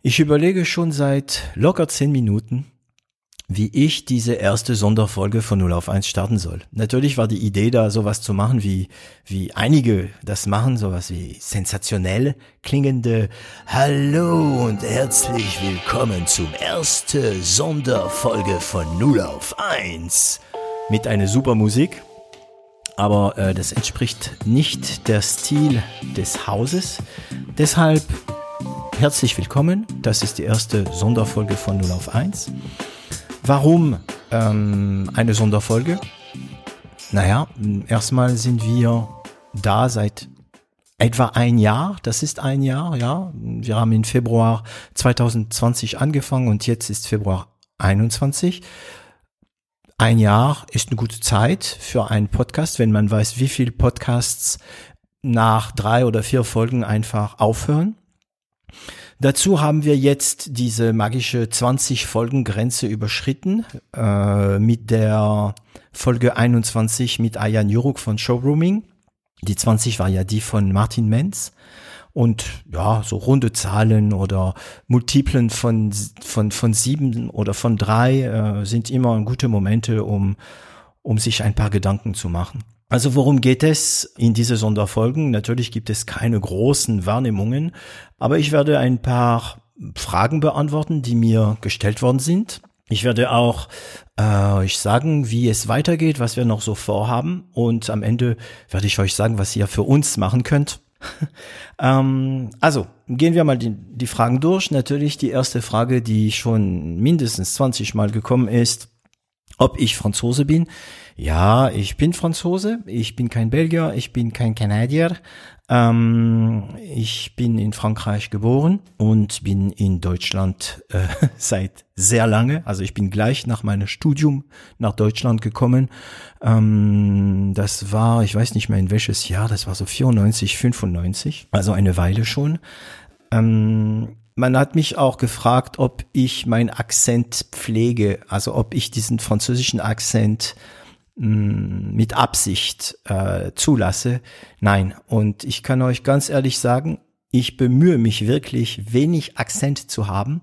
Ich überlege schon seit locker zehn Minuten, wie ich diese erste Sonderfolge von 0 auf 1 starten soll. Natürlich war die Idee da, sowas zu machen, wie, wie einige das machen, sowas wie sensationell klingende Hallo und herzlich willkommen zum erste Sonderfolge von 0 auf 1 mit einer super Musik. Aber äh, das entspricht nicht der Stil des Hauses. Deshalb herzlich willkommen. Das ist die erste Sonderfolge von 0 auf 1. Warum ähm, eine Sonderfolge? Naja, erstmal sind wir da seit etwa ein Jahr. Das ist ein Jahr, ja. Wir haben im Februar 2020 angefangen und jetzt ist Februar 21. Ein Jahr ist eine gute Zeit für einen Podcast, wenn man weiß, wie viele Podcasts nach drei oder vier Folgen einfach aufhören. Dazu haben wir jetzt diese magische 20 Folgen Grenze überschritten äh, mit der Folge 21 mit Ayan Juruk von Showrooming. Die 20 war ja die von Martin Menz. Und ja, so runde Zahlen oder Multiplen von, von, von sieben oder von drei äh, sind immer gute Momente, um, um sich ein paar Gedanken zu machen. Also worum geht es in diese Sonderfolgen? Natürlich gibt es keine großen Wahrnehmungen, aber ich werde ein paar Fragen beantworten, die mir gestellt worden sind. Ich werde auch äh, euch sagen, wie es weitergeht, was wir noch so vorhaben und am Ende werde ich euch sagen, was ihr für uns machen könnt. ähm, also gehen wir mal die, die Fragen durch. Natürlich die erste Frage, die schon mindestens 20 Mal gekommen ist, ob ich Franzose bin. Ja, ich bin Franzose, ich bin kein Belgier, ich bin kein Kanadier. Ähm, ich bin in Frankreich geboren und bin in Deutschland äh, seit sehr lange. Also ich bin gleich nach meinem Studium nach Deutschland gekommen. Ähm, das war, ich weiß nicht mehr in welches Jahr, das war so 94, 95, also eine Weile schon. Ähm, man hat mich auch gefragt, ob ich meinen Akzent pflege, also ob ich diesen französischen Akzent Mm, mit Absicht äh, zulasse. Nein, und ich kann euch ganz ehrlich sagen, ich bemühe mich wirklich, wenig Akzent zu haben,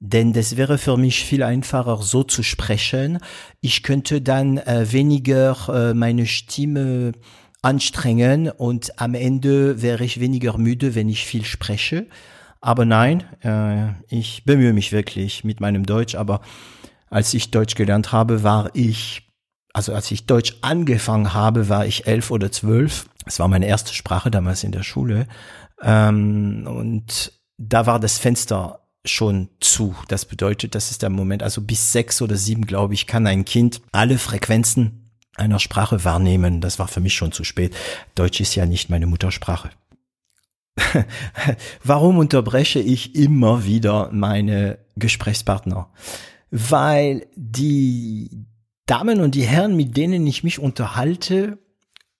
denn das wäre für mich viel einfacher, so zu sprechen. Ich könnte dann äh, weniger äh, meine Stimme anstrengen und am Ende wäre ich weniger müde, wenn ich viel spreche. Aber nein, äh, ich bemühe mich wirklich mit meinem Deutsch, aber als ich Deutsch gelernt habe, war ich also als ich Deutsch angefangen habe, war ich elf oder zwölf. Es war meine erste Sprache damals in der Schule. Ähm, und da war das Fenster schon zu. Das bedeutet, das ist der Moment, also bis sechs oder sieben, glaube ich, kann ein Kind alle Frequenzen einer Sprache wahrnehmen. Das war für mich schon zu spät. Deutsch ist ja nicht meine Muttersprache. Warum unterbreche ich immer wieder meine Gesprächspartner? Weil die Damen und die Herren, mit denen ich mich unterhalte,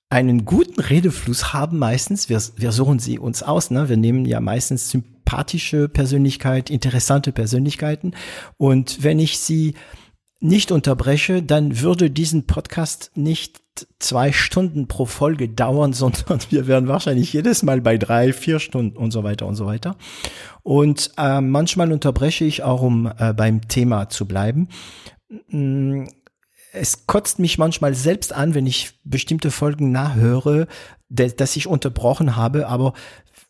einen guten Redefluss haben meistens. Wir, wir suchen sie uns aus. Ne? Wir nehmen ja meistens sympathische Persönlichkeit, interessante Persönlichkeiten. Und wenn ich sie nicht unterbreche, dann würde diesen Podcast nicht zwei Stunden pro Folge dauern, sondern wir wären wahrscheinlich jedes Mal bei drei, vier Stunden und so weiter und so weiter. Und äh, manchmal unterbreche ich auch, um äh, beim Thema zu bleiben es kotzt mich manchmal selbst an, wenn ich bestimmte Folgen nachhöre, dass ich unterbrochen habe, aber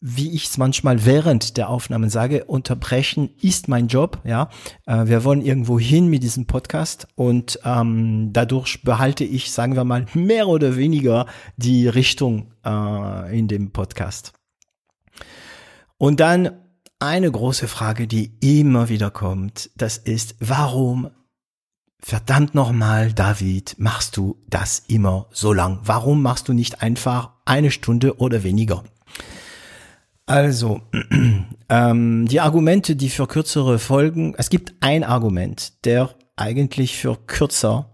wie ich es manchmal während der Aufnahmen sage, unterbrechen ist mein Job, ja. Äh, wir wollen irgendwo hin mit diesem Podcast und ähm, dadurch behalte ich, sagen wir mal, mehr oder weniger die Richtung äh, in dem Podcast. Und dann eine große Frage, die immer wieder kommt, das ist, warum verdammt nochmal, David, machst du das immer so lang? Warum machst du nicht einfach eine Stunde oder weniger? Also, ähm, die Argumente, die für kürzere Folgen, es gibt ein Argument, der eigentlich für kürzer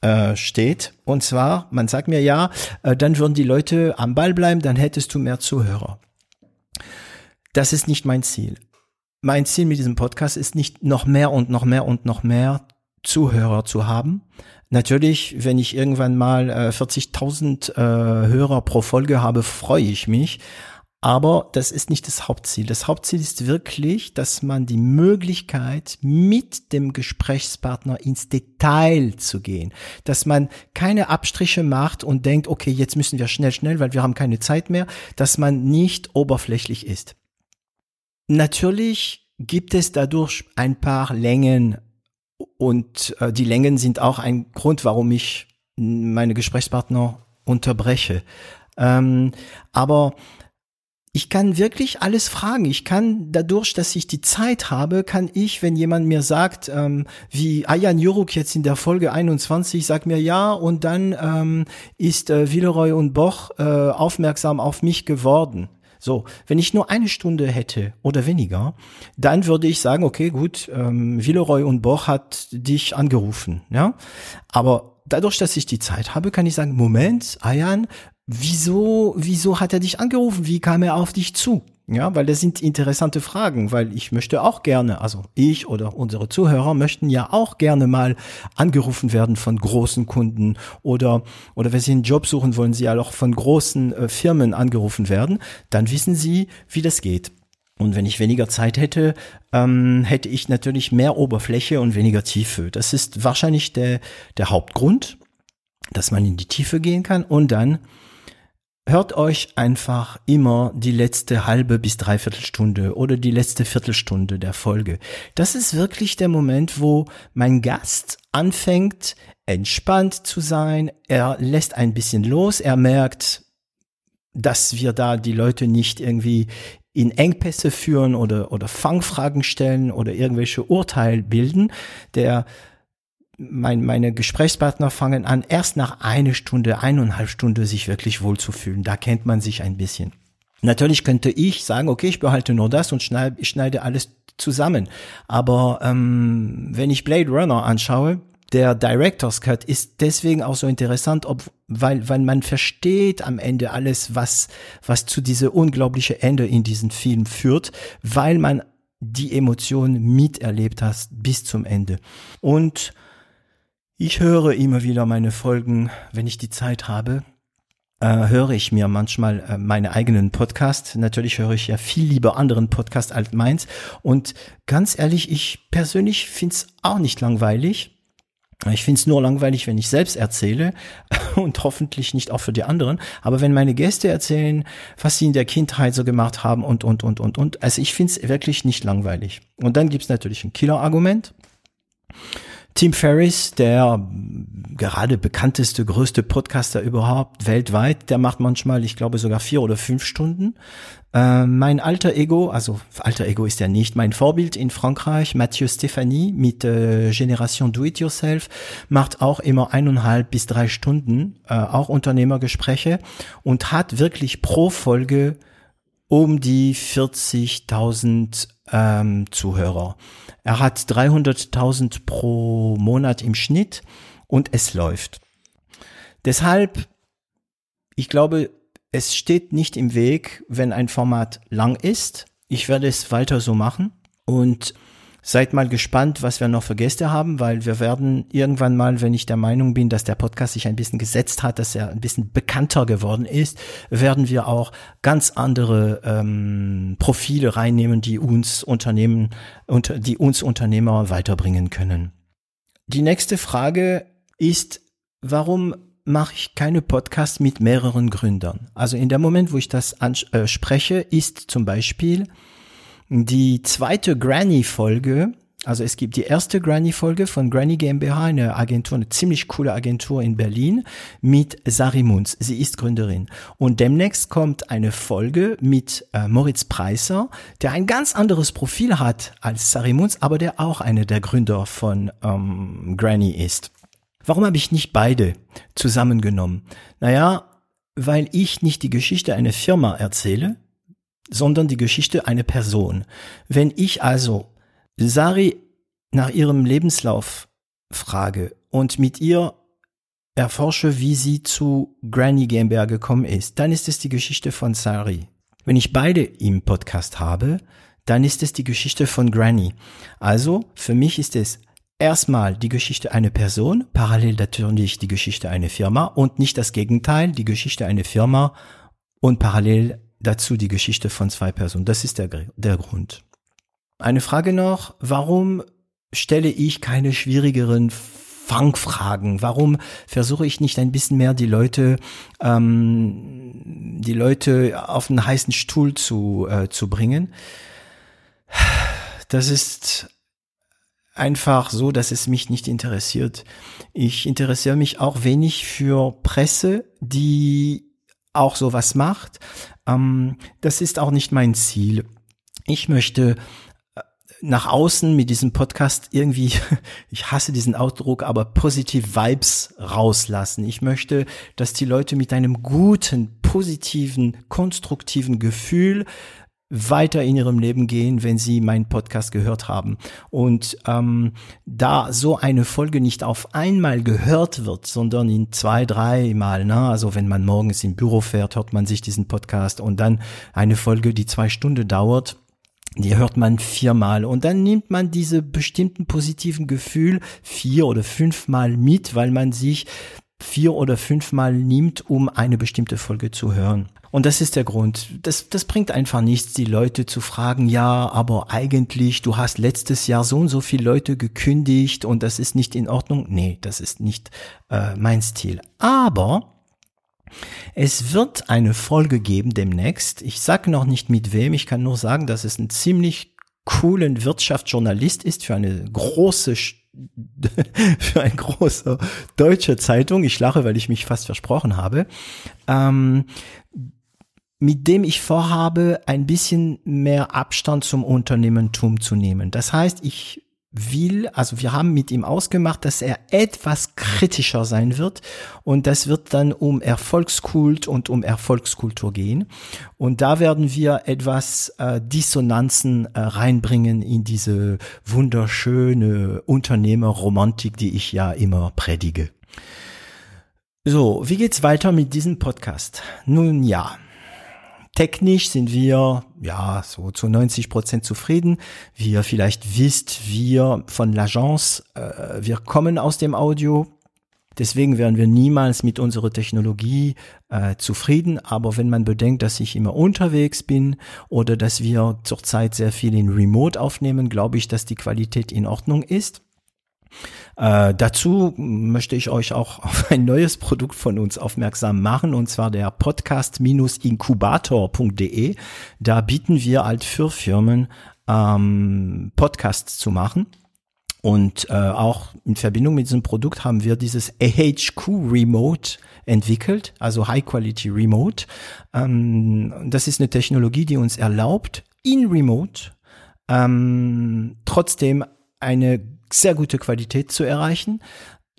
äh, steht. Und zwar, man sagt mir ja, äh, dann würden die Leute am Ball bleiben, dann hättest du mehr Zuhörer. Das ist nicht mein Ziel. Mein Ziel mit diesem Podcast ist nicht noch mehr und noch mehr und noch mehr Zuhörer zu haben. Natürlich, wenn ich irgendwann mal äh, 40.000 äh, Hörer pro Folge habe, freue ich mich. Aber das ist nicht das Hauptziel. Das Hauptziel ist wirklich, dass man die Möglichkeit mit dem Gesprächspartner ins Detail zu gehen, dass man keine Abstriche macht und denkt, okay, jetzt müssen wir schnell, schnell, weil wir haben keine Zeit mehr, dass man nicht oberflächlich ist. Natürlich gibt es dadurch ein paar Längen und äh, die Längen sind auch ein Grund, warum ich meine Gesprächspartner unterbreche. Ähm, aber ich kann wirklich alles fragen. Ich kann dadurch, dass ich die Zeit habe, kann ich, wenn jemand mir sagt, ähm, wie Ayan Juruk jetzt in der Folge 21, sagt mir ja und dann ähm, ist äh, Villeroy und Boch äh, aufmerksam auf mich geworden. So, wenn ich nur eine Stunde hätte oder weniger, dann würde ich sagen, okay, gut, ähm, Villeroy und Boch hat dich angerufen, ja. Aber dadurch, dass ich die Zeit habe, kann ich sagen, Moment, Ayan, wieso, wieso hat er dich angerufen? Wie kam er auf dich zu? Ja, weil das sind interessante Fragen, weil ich möchte auch gerne, also ich oder unsere Zuhörer möchten ja auch gerne mal angerufen werden von großen Kunden oder, oder wenn sie einen Job suchen, wollen sie ja auch von großen äh, Firmen angerufen werden, dann wissen sie, wie das geht. Und wenn ich weniger Zeit hätte, ähm, hätte ich natürlich mehr Oberfläche und weniger Tiefe. Das ist wahrscheinlich der, der Hauptgrund, dass man in die Tiefe gehen kann und dann Hört euch einfach immer die letzte halbe bis dreiviertel Stunde oder die letzte Viertelstunde der Folge. Das ist wirklich der Moment, wo mein Gast anfängt, entspannt zu sein. Er lässt ein bisschen los. Er merkt, dass wir da die Leute nicht irgendwie in Engpässe führen oder, oder Fangfragen stellen oder irgendwelche Urteil bilden. Der mein, meine Gesprächspartner fangen an, erst nach einer Stunde, eineinhalb Stunde sich wirklich wohlzufühlen. Da kennt man sich ein bisschen. Natürlich könnte ich sagen, okay, ich behalte nur das und schneide, ich schneide alles zusammen. Aber ähm, wenn ich Blade Runner anschaue, der Director's Cut ist deswegen auch so interessant, ob, weil, weil man versteht am Ende alles, was, was zu dieser unglaubliche Ende in diesem Film führt, weil man die Emotionen miterlebt hat bis zum Ende. Und ich höre immer wieder meine Folgen, wenn ich die Zeit habe. Äh, höre ich mir manchmal äh, meine eigenen Podcast. Natürlich höre ich ja viel lieber anderen Podcast als meins. Und ganz ehrlich, ich persönlich find's auch nicht langweilig. Ich find's nur langweilig, wenn ich selbst erzähle und hoffentlich nicht auch für die anderen. Aber wenn meine Gäste erzählen, was sie in der Kindheit so gemacht haben und, und, und, und, und. Also ich find's wirklich nicht langweilig. Und dann gibt's natürlich ein Killer-Argument. Tim Ferriss, der gerade bekannteste, größte Podcaster überhaupt weltweit, der macht manchmal, ich glaube, sogar vier oder fünf Stunden. Äh, mein alter Ego, also alter Ego ist ja nicht, mein Vorbild in Frankreich, Mathieu Stéphanie mit äh, Generation Do It Yourself, macht auch immer eineinhalb bis drei Stunden, äh, auch Unternehmergespräche und hat wirklich pro Folge um die 40.000 ähm, Zuhörer. Er hat 300.000 pro Monat im Schnitt und es läuft. Deshalb, ich glaube, es steht nicht im Weg, wenn ein Format lang ist. Ich werde es weiter so machen und Seid mal gespannt, was wir noch für Gäste haben, weil wir werden irgendwann mal, wenn ich der Meinung bin, dass der Podcast sich ein bisschen gesetzt hat, dass er ein bisschen bekannter geworden ist, werden wir auch ganz andere ähm, Profile reinnehmen, die uns Unternehmen und die uns Unternehmer weiterbringen können. Die nächste Frage ist, warum mache ich keine Podcasts mit mehreren Gründern? Also in dem Moment, wo ich das anspreche, äh, ist zum Beispiel die zweite Granny-Folge, also es gibt die erste Granny-Folge von Granny GmbH, eine Agentur, eine ziemlich coole Agentur in Berlin mit Sari Munz. Sie ist Gründerin. Und demnächst kommt eine Folge mit äh, Moritz Preiser, der ein ganz anderes Profil hat als Sari Munz, aber der auch einer der Gründer von ähm, Granny ist. Warum habe ich nicht beide zusammengenommen? Naja, weil ich nicht die Geschichte einer Firma erzähle, sondern die Geschichte einer Person. Wenn ich also Sari nach ihrem Lebenslauf frage und mit ihr erforsche, wie sie zu Granny GmbH gekommen ist, dann ist es die Geschichte von Sari. Wenn ich beide im Podcast habe, dann ist es die Geschichte von Granny. Also für mich ist es erstmal die Geschichte einer Person, parallel natürlich die Geschichte einer Firma und nicht das Gegenteil, die Geschichte einer Firma und parallel dazu die Geschichte von zwei Personen. Das ist der, der Grund. Eine Frage noch, warum stelle ich keine schwierigeren Fangfragen? Warum versuche ich nicht ein bisschen mehr die Leute, ähm, die Leute auf einen heißen Stuhl zu, äh, zu bringen? Das ist einfach so, dass es mich nicht interessiert. Ich interessiere mich auch wenig für Presse, die auch sowas macht. Ähm, das ist auch nicht mein Ziel. Ich möchte nach außen mit diesem Podcast irgendwie, ich hasse diesen Ausdruck, aber positive Vibes rauslassen. Ich möchte, dass die Leute mit einem guten, positiven, konstruktiven Gefühl weiter in ihrem Leben gehen, wenn sie meinen Podcast gehört haben. Und ähm, da so eine Folge nicht auf einmal gehört wird, sondern in zwei, drei Mal, ne? also wenn man morgens im Büro fährt, hört man sich diesen Podcast und dann eine Folge, die zwei Stunden dauert, die hört man viermal und dann nimmt man diese bestimmten positiven Gefühl vier oder fünfmal mit, weil man sich vier oder fünfmal nimmt, um eine bestimmte Folge zu hören. Und das ist der Grund. Das, das bringt einfach nichts, die Leute zu fragen, ja, aber eigentlich, du hast letztes Jahr so und so viele Leute gekündigt und das ist nicht in Ordnung. Nee, das ist nicht äh, mein Stil. Aber es wird eine Folge geben demnächst. Ich sage noch nicht mit wem, ich kann nur sagen, dass es ein ziemlich coolen Wirtschaftsjournalist ist für eine große für eine große deutsche Zeitung. Ich lache, weil ich mich fast versprochen habe. Ähm, mit dem ich vorhabe, ein bisschen mehr Abstand zum Unternehmertum zu nehmen. Das heißt, ich will, also wir haben mit ihm ausgemacht, dass er etwas kritischer sein wird und das wird dann um Erfolgskult und um Erfolgskultur gehen und da werden wir etwas äh, Dissonanzen äh, reinbringen in diese wunderschöne Unternehmerromantik, die ich ja immer predige. So, wie geht's weiter mit diesem Podcast? Nun ja, Technisch sind wir ja so zu 90 Prozent zufrieden. Wie ihr vielleicht wisst, wir von L'Agence, äh, wir kommen aus dem Audio. Deswegen werden wir niemals mit unserer Technologie äh, zufrieden. Aber wenn man bedenkt, dass ich immer unterwegs bin oder dass wir zurzeit sehr viel in Remote aufnehmen, glaube ich, dass die Qualität in Ordnung ist. Äh, dazu möchte ich euch auch auf ein neues Produkt von uns aufmerksam machen, und zwar der Podcast-Inkubator.de. Da bieten wir halt für Firmen ähm, Podcasts zu machen. Und äh, auch in Verbindung mit diesem Produkt haben wir dieses AHQ Remote entwickelt, also High Quality Remote. Ähm, das ist eine Technologie, die uns erlaubt, in Remote ähm, trotzdem eine sehr gute Qualität zu erreichen.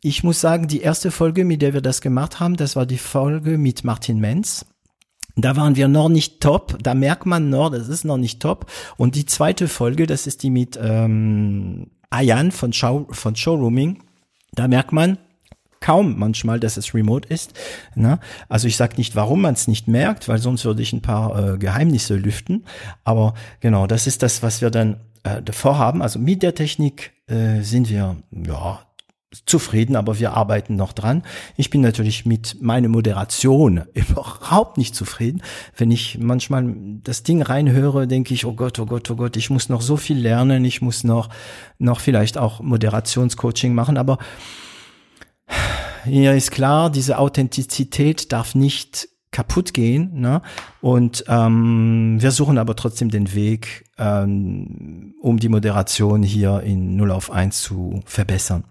Ich muss sagen, die erste Folge, mit der wir das gemacht haben, das war die Folge mit Martin Menz. Da waren wir noch nicht top. Da merkt man noch, das ist noch nicht top. Und die zweite Folge, das ist die mit ähm, Ayan von, Show, von Showrooming. Da merkt man kaum manchmal, dass es remote ist. Ne? Also ich sage nicht, warum man es nicht merkt, weil sonst würde ich ein paar äh, Geheimnisse lüften. Aber genau, das ist das, was wir dann äh, davor haben. Also mit der Technik äh, sind wir ja zufrieden, aber wir arbeiten noch dran. Ich bin natürlich mit meiner Moderation überhaupt nicht zufrieden. Wenn ich manchmal das Ding reinhöre, denke ich, oh Gott, oh Gott, oh Gott, ich muss noch so viel lernen, ich muss noch, noch vielleicht auch Moderationscoaching machen, aber hier ist klar, diese Authentizität darf nicht kaputt gehen. Ne? Und ähm, wir suchen aber trotzdem den Weg, ähm, um die Moderation hier in 0 auf 1 zu verbessern.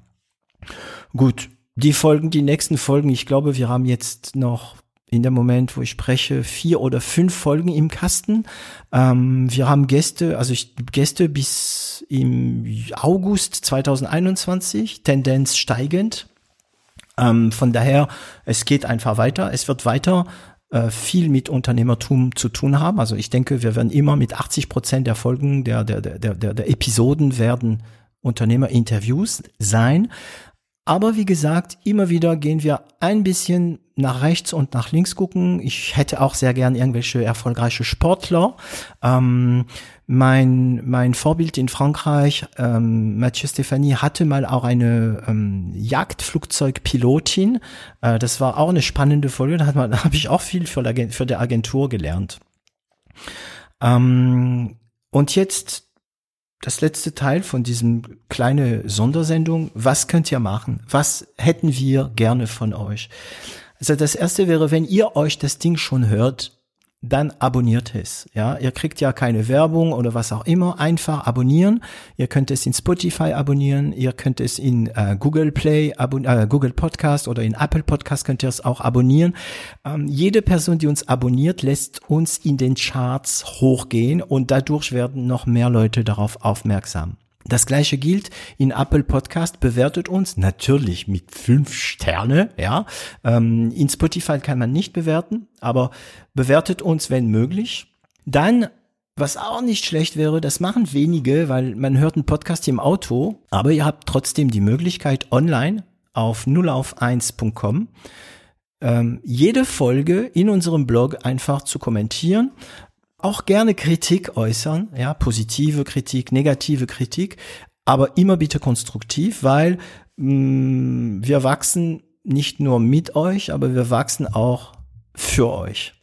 Gut, die Folgen, die nächsten Folgen, ich glaube, wir haben jetzt noch in dem Moment, wo ich spreche, vier oder fünf Folgen im Kasten. Ähm, wir haben Gäste, also ich, Gäste bis im August 2021, Tendenz steigend. Ähm, von daher, es geht einfach weiter. Es wird weiter äh, viel mit Unternehmertum zu tun haben. Also ich denke, wir werden immer mit 80 Prozent der Folgen, der, der, der, der, der Episoden werden Unternehmerinterviews sein. Aber wie gesagt, immer wieder gehen wir ein bisschen nach rechts und nach links gucken. Ich hätte auch sehr gern irgendwelche erfolgreiche Sportler. Ähm, mein, mein Vorbild in Frankreich, ähm, Mathieu Stéphanie, hatte mal auch eine ähm, Jagdflugzeugpilotin. Äh, das war auch eine spannende Folge. Da, hat man, da habe ich auch viel für, für die Agentur gelernt. Ähm, und jetzt das letzte Teil von diesem kleine Sondersendung. Was könnt ihr machen? Was hätten wir gerne von euch? Also das erste wäre, wenn ihr euch das Ding schon hört, dann abonniert es. Ja, ihr kriegt ja keine Werbung oder was auch immer. Einfach abonnieren. Ihr könnt es in Spotify abonnieren. Ihr könnt es in äh, Google Play, äh, Google Podcast oder in Apple Podcast könnt ihr es auch abonnieren. Ähm, jede Person, die uns abonniert, lässt uns in den Charts hochgehen und dadurch werden noch mehr Leute darauf aufmerksam. Das gleiche gilt in Apple Podcast, bewertet uns natürlich mit fünf Sterne, ja. Ähm, in Spotify kann man nicht bewerten, aber bewertet uns, wenn möglich. Dann, was auch nicht schlecht wäre, das machen wenige, weil man hört einen Podcast im Auto, aber ihr habt trotzdem die Möglichkeit online auf nullauf1.com ähm, jede Folge in unserem Blog einfach zu kommentieren auch gerne Kritik äußern, ja, positive Kritik, negative Kritik, aber immer bitte konstruktiv, weil mh, mm, wir wachsen nicht nur mit euch, aber wir wachsen auch für euch.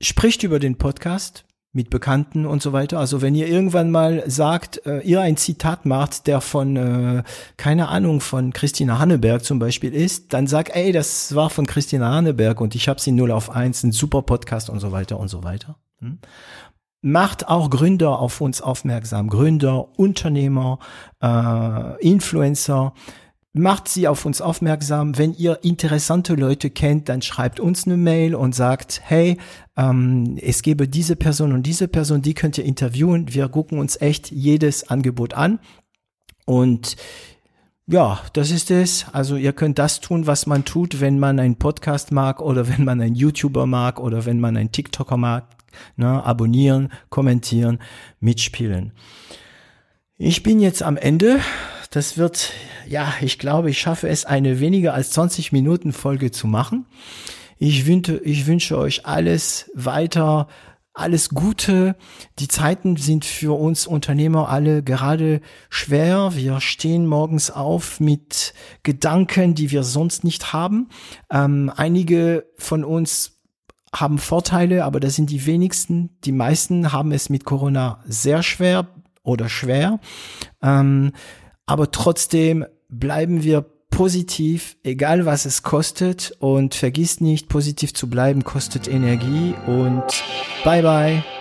Spricht über den Podcast mit Bekannten und so weiter. Also wenn ihr irgendwann mal sagt, äh, ihr ein Zitat macht, der von, äh, keine Ahnung, von Christina Hanneberg zum Beispiel ist, dann sag, ey, das war von Christina Hanneberg und ich habe sie 0 auf 1, ein super Podcast und so weiter und so weiter. Hm? Macht auch Gründer auf uns aufmerksam. Gründer, Unternehmer, äh, Influencer. Macht sie auf uns aufmerksam. Wenn ihr interessante Leute kennt, dann schreibt uns eine Mail und sagt, hey, ähm, es gebe diese Person und diese Person, die könnt ihr interviewen. Wir gucken uns echt jedes Angebot an. Und ja, das ist es. Also ihr könnt das tun, was man tut, wenn man einen Podcast mag oder wenn man einen YouTuber mag oder wenn man einen TikToker mag. Ne? Abonnieren, kommentieren, mitspielen. Ich bin jetzt am Ende. Das wird, ja, ich glaube, ich schaffe es, eine weniger als 20 Minuten Folge zu machen. Ich wünsche, ich wünsche euch alles weiter, alles Gute. Die Zeiten sind für uns Unternehmer alle gerade schwer. Wir stehen morgens auf mit Gedanken, die wir sonst nicht haben. Ähm, einige von uns haben Vorteile, aber das sind die wenigsten. Die meisten haben es mit Corona sehr schwer oder schwer. Ähm, aber trotzdem bleiben wir positiv, egal was es kostet. Und vergiss nicht, positiv zu bleiben kostet Energie. Und bye bye.